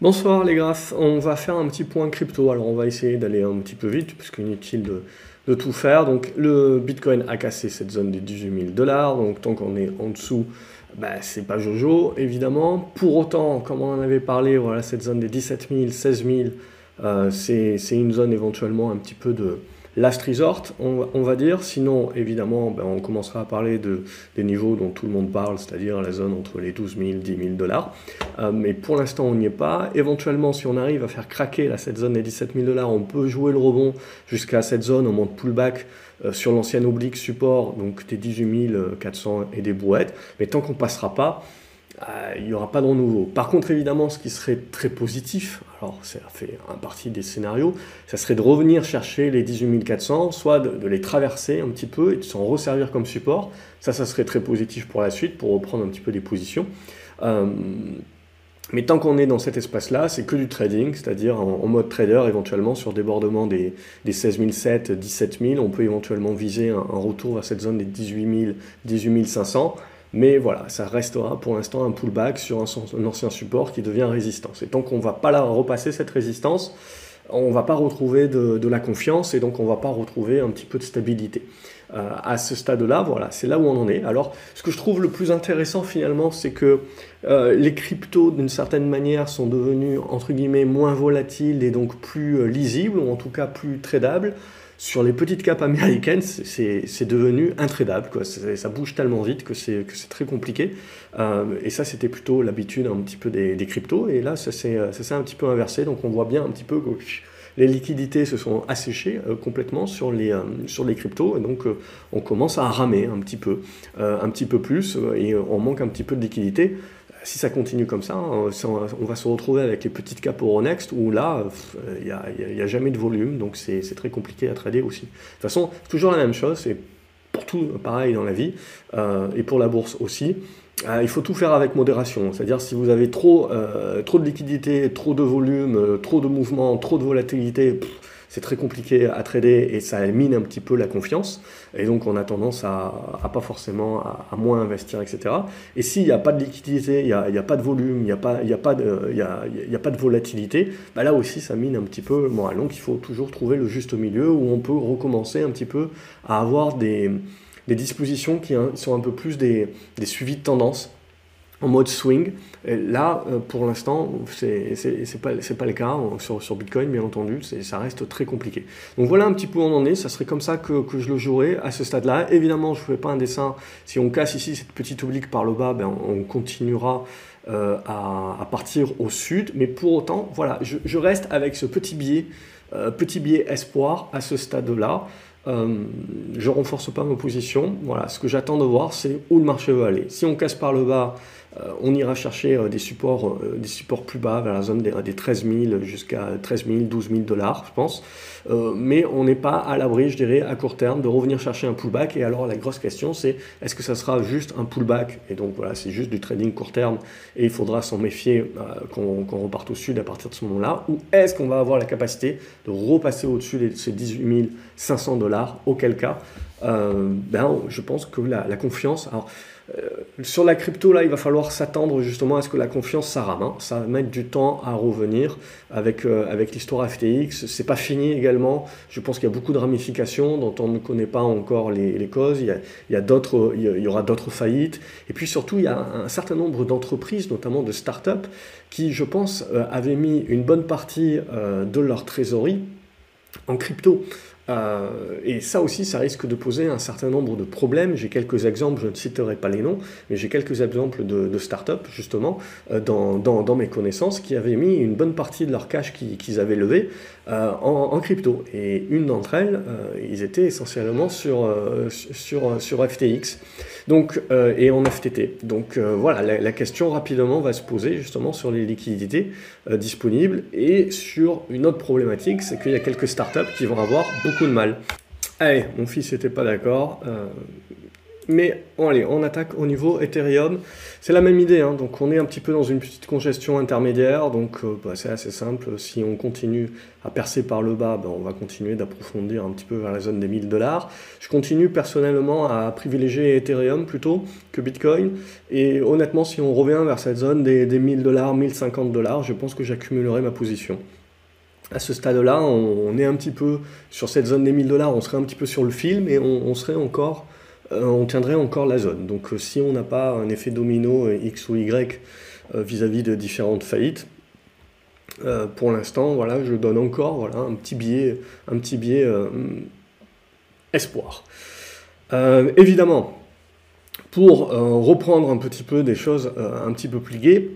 Bonsoir les graphes, on va faire un petit point crypto, alors on va essayer d'aller un petit peu vite puisqu'il est inutile de, de, tout faire. Donc le Bitcoin a cassé cette zone des 18 000 dollars, donc tant qu'on est en dessous, bah, c'est pas Jojo évidemment. Pour autant, comme on en avait parlé, voilà cette zone des 17 000, 16 000, c'est une zone éventuellement un petit peu de, last resort, on, va dire. Sinon, évidemment, ben, on commencera à parler de, des niveaux dont tout le monde parle, c'est-à-dire la zone entre les 12 000 10 000 dollars. Euh, mais pour l'instant, on n'y est pas. Éventuellement, si on arrive à faire craquer là, cette zone des 17 000 dollars, on peut jouer le rebond jusqu'à cette zone au moment de pullback euh, sur l'ancien oblique support, donc des 18 400 et des brouettes. Mais tant qu'on passera pas, il n'y aura pas de renouveau. Par contre, évidemment, ce qui serait très positif, alors ça fait un partie des scénarios, ça serait de revenir chercher les 18 400, soit de, les traverser un petit peu et de s'en resservir comme support. Ça, ça serait très positif pour la suite, pour reprendre un petit peu des positions. Euh, mais tant qu'on est dans cet espace-là, c'est que du trading, c'est-à-dire en, mode trader, éventuellement sur débordement des, des 16 700, 17 000, on peut éventuellement viser un, retour vers cette zone des 18 000, 18 500. Mais voilà, ça restera pour l'instant un pullback sur un, ancien support qui devient résistance. Et tant qu'on ne va pas la repasser cette résistance, on ne va pas retrouver de, la confiance et donc on ne va pas retrouver un petit peu de stabilité. Euh, à ce stade-là, voilà, c'est là où on en est. Alors, ce que je trouve le plus intéressant finalement, c'est que euh, les cryptos, d'une certaine manière, sont devenus entre guillemets moins volatiles et donc plus euh, lisibles, ou en tout cas plus tradables sur les petites capes américaines, c'est devenu intradable. Quoi. Ça bouge tellement vite que c'est très compliqué. Euh, et ça, c'était plutôt l'habitude un petit peu des, cryptos. Et là, ça s'est un petit peu inversé. Donc on voit bien un petit peu que les liquidités se sont asséchées euh, complètement sur les, euh, sur les cryptos. Et donc on commence à ramer un petit peu, un petit peu plus. Et on manque un petit peu de liquidité si ça continue comme ça, hein, on va se retrouver avec les petites capes Euronext où là, il n'y a, jamais de volume, donc c'est très compliqué à trader aussi. De toute façon, c'est toujours la même chose, c'est pour tout pareil dans la vie, euh, et pour la bourse aussi. Euh, il faut tout faire avec modération, c'est-à-dire si vous avez trop, euh, de liquidité, trop de volume, trop de mouvement, trop de volatilité, c'est très compliqué à trader et ça mine un petit peu la confiance. Et donc on a tendance à, pas forcément à, moins investir, etc. Et s'il n'y a pas de liquidité, il n'y a, pas de volume, il n'y a, pas, a, pas de, y a, pas de volatilité, bah là aussi ça mine un petit peu le moral. Donc il faut toujours trouver le juste milieu où on peut recommencer un petit peu à avoir des, dispositions qui sont un peu plus des, des suivis de tendance en mode swing. Et là, euh, pour l'instant, c'est pas, pas le cas sur, sur Bitcoin, bien entendu, ça reste très compliqué. Donc voilà un petit peu où on en est, ça serait comme ça que, que je le jouerais à ce stade-là. Évidemment, je ne fais pas un dessin, si on casse ici cette petite oblique par le bas, ben, on continuera euh, à, à, partir au sud, mais pour autant, voilà, je, je reste avec ce petit biais, euh, petit biais espoir à ce stade-là. Euh, je renforce pas ma position. Voilà, ce que j'attends de voir, c'est où le marché va aller. Si on casse par le bas, on ira chercher euh, des, supports, euh, des supports plus bas, vers la zone des, 13 000 jusqu'à 13 000, 12 000 dollars, je pense. mais on n'est pas à l'abri, je dirais, à court terme, de revenir chercher un pullback. Et alors, la grosse question, c'est est-ce que ça sera juste un pullback? Et donc, voilà, c'est juste du trading court terme et il faudra s'en méfier qu'on reparte au sud à partir de ce moment-là. Ou est-ce qu'on va avoir la capacité de repasser au-dessus de ces 18 500 dollars? Auquel cas, ben, je pense que la, la confiance. Alors, euh, sur la crypto, là, il va falloir s'attendre justement à ce que la confiance, ça rame. Hein. Ça va mettre du temps à revenir avec, euh, l'histoire FTX. C'est pas fini également. Je pense qu'il y a beaucoup de ramifications dont on ne connaît pas encore les, causes. Il y aura d'autres faillites. Et puis surtout, il y a un certain nombre d'entreprises, notamment de start-up, qui, je pense, euh, avaient mis une bonne partie de leur trésorerie en crypto. Euh, et ça aussi, ça risque de poser un certain nombre de problèmes. J'ai quelques exemples, je ne citerai pas les noms, mais j'ai quelques exemples de, de start-up, justement, euh, dans, mes connaissances, qui avaient mis une bonne partie de leur cash qu'ils avaient levé euh, en, en, crypto. Et une d'entre elles, ils étaient essentiellement sur, sur, sur FTX donc, et en FTT. Donc voilà, la, question rapidement va se poser justement sur les liquidités disponibles et sur une autre problématique, c'est qu'il y a quelques startups qui vont avoir beaucoup de mal. Allez, mon fils n'était pas d'accord. Mais allez, on attaque au niveau Ethereum. C'est la même idée, hein. donc on est un petit peu dans une petite congestion intermédiaire, donc euh, bah, c'est assez simple. Si on continue à percer par le bas, bah, on va continuer d'approfondir un petit peu vers la zone des 1000 dollars. Je continue personnellement à privilégier Ethereum plutôt que Bitcoin. Et honnêtement, si on revient vers cette zone des, des 1000 dollars, 1050 dollars, je pense que j'accumulerai ma position à ce stade-là, on, est un petit peu sur cette zone des 1000 dollars, on serait un petit peu sur le film et on, serait encore, on tiendrait encore la zone. Donc euh, si on n'a pas un effet domino euh, X ou Y vis-à-vis de différentes faillites, pour l'instant, voilà, je donne encore voilà, un petit biais, un petit espoir. évidemment, pour reprendre un petit peu des choses un petit peu plus gaies,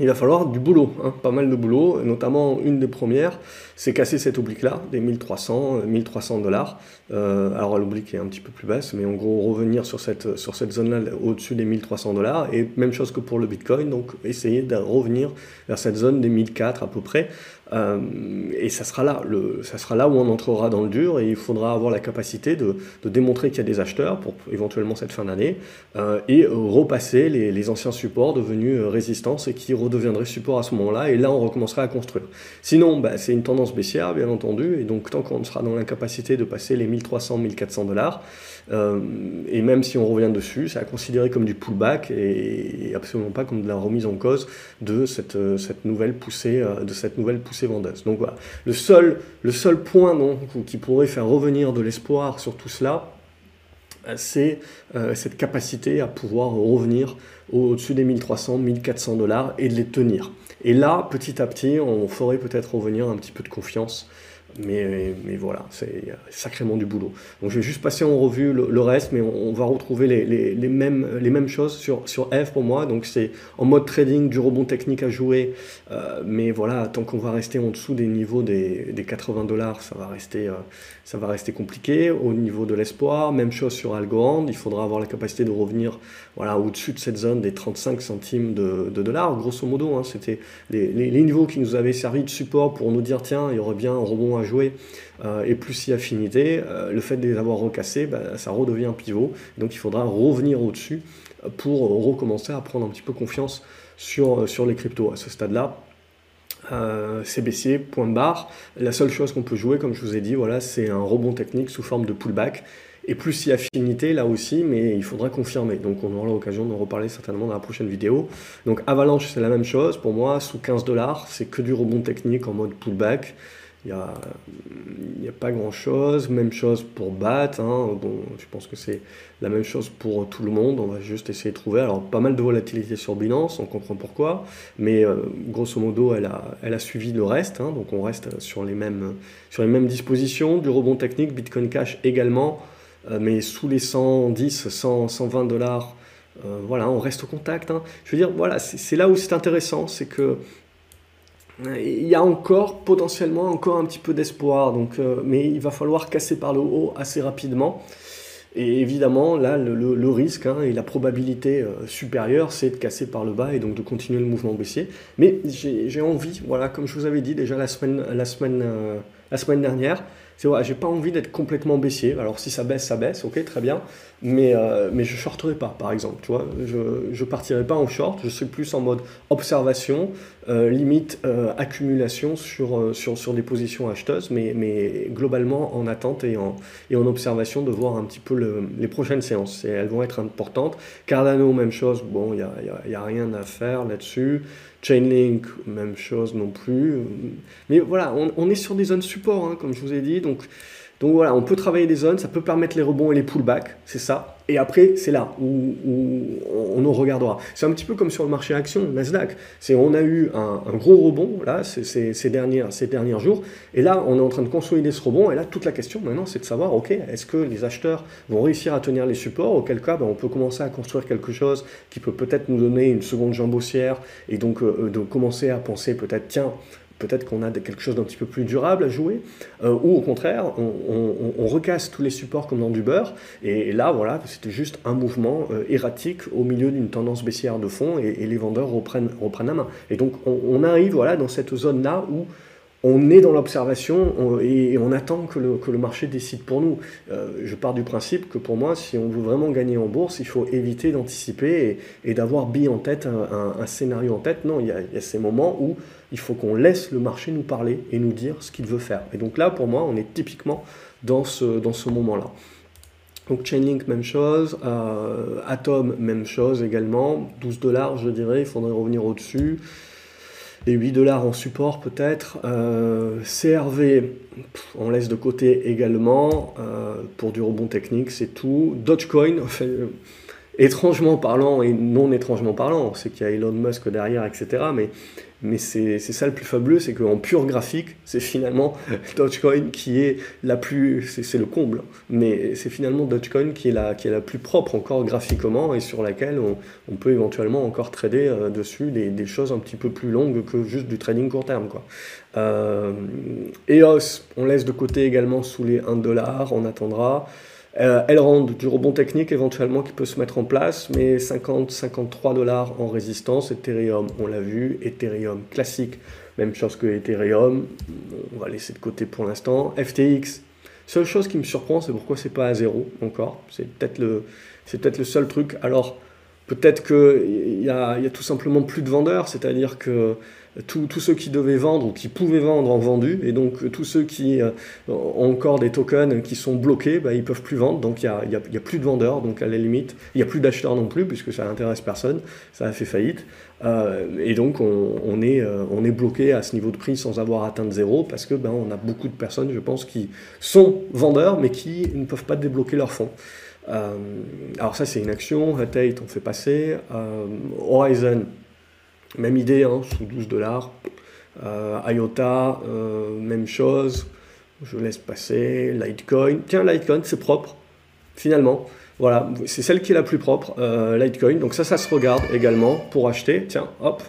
il va falloir du boulot, hein, pas mal de boulot, notamment une des premières, c'est casser cette oblique-là, des 1300, 1300 dollars. Euh, alors l'oblique est un petit peu plus basse, mais en gros revenir sur cette, sur cette zone-là au-dessus des 1300 dollars, et même chose que pour le Bitcoin, donc essayer de revenir vers cette zone des 1004 à peu près, euh, et ça sera, là, ça sera là où on entrera dans le dur et il faudra avoir la capacité de, démontrer qu'il y a des acheteurs pour éventuellement cette fin d'année euh, et repasser les, anciens supports devenus euh, résistance et qui redeviendraient support à ce moment-là et là on recommencerait à construire. Sinon, bah, c'est une tendance baissière bien entendu et donc tant qu'on sera dans l'incapacité de passer les 1300-1400 dollars et même si on revient dessus, c'est à considérer comme du pullback et, absolument pas comme de la remise en cause de cette nouvelle poussée de cette nouvelle poussée vendeuse. Donc voilà, le seul, le seul point donc, qui pourrait faire revenir de l'espoir sur tout cela, euh, c'est euh, cette capacité à pouvoir revenir au-dessus des 1300, 1400 dollars et de les tenir. Et là, petit à petit, on ferait peut-être revenir un petit peu de confiance mais, mais, voilà, c'est sacrément du boulot. Donc je vais juste passer en revue le, reste, mais on, va retrouver les, les, les, mêmes, les mêmes choses sur, sur F pour moi. Donc c'est en mode trading, du rebond technique à jouer, euh, mais voilà, tant qu'on va rester en dessous des niveaux des, des 80 dollars, ça va rester, euh, ça va rester compliqué. Au niveau de l'espoir, même chose sur Algorand, il faudra avoir la capacité de revenir voilà, au-dessus de cette zone des 35 centimes de, de dollars, grosso modo. Hein, C'était les, les, niveaux qui nous avaient servi de support pour nous dire tiens, il y aurait bien un rebond à jouer euh, et plus si affinité, euh, le fait de les avoir recassés, bah, ça redevient pivot. Donc il faudra revenir au-dessus pour recommencer à prendre un petit peu confiance sur, euh, sur les cryptos à ce stade-là. c'est baissier, point de barre. La seule chose qu'on peut jouer, comme je vous ai dit, voilà, c'est un rebond technique sous forme de pullback. Et plus si affinité là aussi, mais il faudra confirmer. Donc on aura l'occasion d'en reparler certainement dans la prochaine vidéo. Donc Avalanche, c'est la même chose. Pour moi, sous 15 dollars, c'est que du rebond technique en mode pullback. Il n'y a, a, pas grand-chose. Même chose pour BAT. Hein. Bon, je pense que c'est la même chose pour tout le monde. On va juste essayer de trouver. Alors, pas mal de volatilité sur Binance, on comprend pourquoi. Mais euh, grosso modo, elle a, suivi le reste. Hein. donc, on reste sur les, mêmes, sur les mêmes dispositions. Du rebond technique, Bitcoin Cash également. Euh, mais sous les 110, 100, 120 dollars. Euh, voilà, on reste au contact. Hein. Je veux dire, voilà, c'est là où c'est intéressant, c'est que il y a encore potentiellement encore un petit peu d'espoir, donc, euh, mais il va falloir casser par le haut assez rapidement. Et évidemment, là, le, risque hein, et la probabilité euh, supérieure, c'est de casser par le bas et donc de continuer le mouvement baissier. Mais j'ai envie, voilà, comme je vous avais dit déjà la semaine, la semaine, euh, la semaine dernière, c'est voilà, j'ai pas envie d'être complètement baissier. Alors si ça baisse, ça baisse, ok, très bien. Mais, euh, mais je shorterai pas, par exemple. Tu vois, je, je partirai pas en short. Je suis plus en mode observation, limite accumulation sur, sur, sur des positions acheteuses, mais, mais globalement en attente et en, et en observation de voir un petit peu le, les prochaines séances. Et elles vont être importantes. Cardano, même chose. Bon, il n'y a, a, rien à faire là-dessus. Chainlink, même chose non plus. Mais voilà, on, est sur des zones support, hein, comme je vous ai dit. Donc, donc voilà, on peut travailler des zones, ça peut permettre les rebonds et les pullbacks, c'est ça. Et après, c'est là où, on en regardera. C'est un petit peu comme sur le marché action, Nasdaq. C'est on a eu un, gros rebond là ces, ces, dernières, ces derniers jours, et là on est en train de consolider ce rebond. Et là, toute la question maintenant, c'est de savoir, ok, est-ce que les acheteurs vont réussir à tenir les supports? Auquel cas, ben, on peut commencer à construire quelque chose qui peut peut-être nous donner une seconde jambe haussière, et donc euh, de commencer à penser peut-être, tiens, peut-être qu'on a quelque chose d'un petit peu plus durable à jouer, euh, ou au contraire, on, recasse tous les supports comme dans du beurre, et, là, voilà, c'était juste un mouvement euh, erratique au milieu d'une tendance baissière de fond, et, les vendeurs reprennent, la main. Et donc, on, arrive voilà, dans cette zone-là où on est dans l'observation et, on attend que le, marché décide pour nous. Euh, je pars du principe que pour moi, si on veut vraiment gagner en bourse, il faut éviter d'anticiper et, d'avoir bille en tête, un, scénario en tête. Non, il y, a, ces moments où il faut qu'on laisse le marché nous parler et nous dire ce qu'il veut faire. Et donc là, pour moi, on est typiquement dans ce, dans ce moment-là. Donc Chainlink, même chose. Euh, Atom, même chose également. 12 dollars, je dirais, il faudrait revenir au-dessus et 8 dollars en support peut-être. Euh, CRV, on laisse de côté également euh, pour du rebond technique, c'est tout. Dogecoin, étrangement parlant et non étrangement parlant, c'est qu'il y a Elon Musk derrière, etc. Mais mais c'est ça le plus fabuleux, c'est qu'en pur graphique, c'est finalement Dogecoin qui est la plus, c'est le comble, mais c'est finalement Dogecoin qui est, la, qui est la plus propre encore graphiquement et sur laquelle on, peut éventuellement encore trader euh, dessus des, des, choses un petit peu plus longues que juste du trading court terme. Quoi. Euh, EOS, on laisse de côté également sous les 1 dollar, on attendra. Euh, elle rend du rebond technique éventuellement qui peut se mettre en place, mais 50-53 dollars en résistance. Ethereum, on l'a vu. Ethereum classique, même chose que Ethereum. On va laisser de côté pour l'instant. FTX, seule chose qui me surprend, c'est pourquoi c'est pas à zéro encore. C'est peut-être le, c'est peut-être le seul truc. Alors, peut-être qu'il y y a tout simplement plus de vendeurs, c'est-à-dire que tous ceux qui devaient vendre ou qui pouvaient vendre ont vendu, et donc tous ceux qui euh, ont encore des tokens qui sont bloqués, bah, ils ne peuvent plus vendre, donc il n'y a, plus de vendeurs, donc à la limite, il n'y a plus d'acheteurs non plus, puisque ça n'intéresse personne, ça a fait faillite, euh, et donc on, est, euh, bloqué à ce niveau de prix sans avoir atteint de zéro, parce que ben, on a beaucoup de personnes, je pense, qui sont vendeurs, mais qui ne peuvent pas débloquer leurs fonds. alors ça c'est une action, Tate on fait passer, Horizon, même idée, hein, sous 12 dollars. Euh, IOTA, euh, même chose. Je laisse passer. Litecoin. Tiens, Litecoin, c'est propre, finalement. Voilà, c'est celle qui est la plus propre, euh, Litecoin. Donc ça, ça se regarde également pour acheter. Tiens, hop.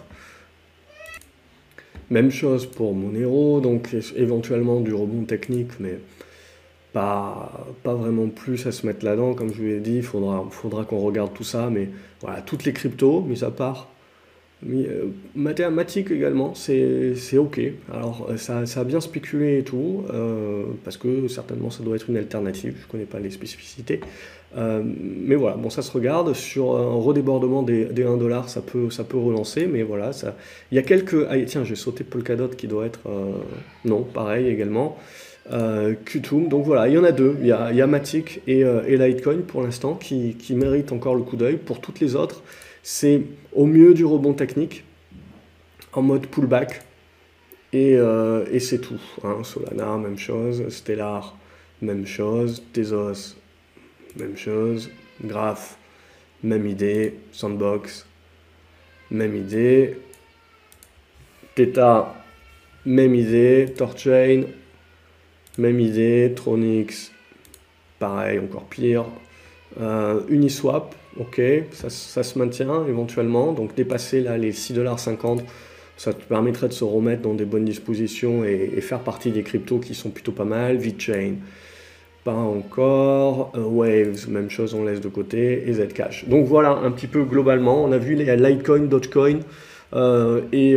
Même chose pour Monero, donc éventuellement du rebond technique, mais pas, pas vraiment plus à se mettre là-dedans. Comme je vous l'ai dit, il faudra, faudra qu'on regarde tout ça. Mais voilà, toutes les cryptos, mis à part mathématiques également, c'est ok. Alors euh, ça, ça, a bien spéculé et tout, euh, parce que certainement ça doit être une alternative, je ne connais pas les spécificités. mais voilà, bon ça se regarde, sur un redébordement des, des 1 dollar, ça peut, ça peut relancer, mais voilà, ça... il y a quelques... Ah tiens, j'ai sauté Polkadot qui doit être... non, pareil également. Euh, donc voilà, il y en a deux, il y a, il y a Matic et, et Litecoin pour l'instant qui, qui méritent encore le coup d'œil. Pour toutes les autres, c'est au mieux du rebond technique, en mode pullback, et, euh, et c'est tout. Hein. Solana, même chose. Stellar, même chose. Tezos, même chose. Graph, même idée. Sandbox, même idée. Theta, même idée. Torchain, même idée. Tronix, pareil, encore pire. Euh, Uniswap, ok, ça, se maintient éventuellement, donc dépasser là les 6,50$, ça te permettrait de se remettre dans des bonnes dispositions et, faire partie des cryptos qui sont plutôt pas mal, VeChain, pas encore, euh, Waves, même chose, on laisse de côté, et Zcash. Donc voilà un petit peu globalement, on a vu les Litecoin, Dogecoin, euh, et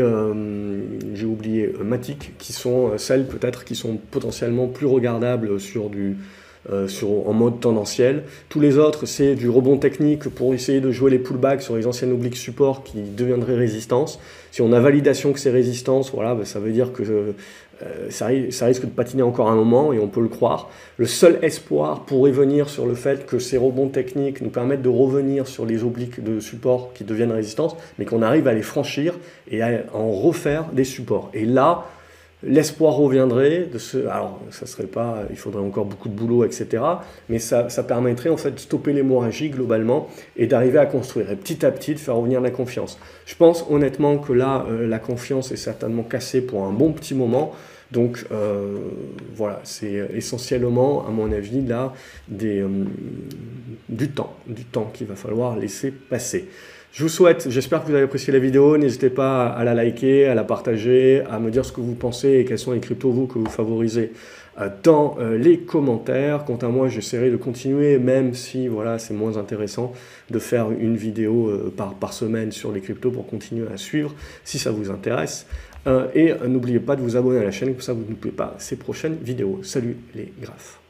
j'ai oublié Matic, qui sont celles peut-être qui sont potentiellement plus regardables sur du euh, sur, en mode tendanciel. Tous les autres, c'est du rebond technique pour essayer de jouer les pullbacks sur les anciennes obliques support qui deviendraient résistance. Si on a validation que c'est résistance, voilà, ben, ça veut dire que euh, ça, ça, risque de patiner encore un moment et on peut le croire. Le seul espoir pourrait venir sur le fait que ces rebonds techniques nous permettent de revenir sur les obliques de support qui deviennent résistance, mais qu'on arrive à les franchir et à en refaire des supports. Et là, l'espoir reviendrait de ce. Alors, ça serait pas. Il faudrait encore beaucoup de boulot, etc. Mais ça, ça permettrait en fait de stopper l'hémorragie globalement et d'arriver à construire et petit à petit de faire revenir la confiance. Je pense honnêtement que là, euh, la confiance est certainement cassée pour un bon petit moment. Donc euh, voilà, c'est essentiellement, à mon avis, là, des, euh, du temps, du temps qu'il va falloir laisser passer. Je vous souhaite, j'espère que vous avez apprécié la vidéo. N'hésitez pas à la liker, à la partager, à me dire ce que vous pensez et quels sont les cryptos vous que vous favorisez euh, dans euh, les commentaires. Quant à moi, j'essaierai de continuer, même si voilà, c'est moins intéressant de faire une vidéo euh, par, semaine sur les cryptos pour continuer à suivre si ça vous intéresse. et n'oubliez pas de vous abonner à la chaîne, comme ça vous ne loupez pas ces prochaines vidéos. Salut les graphes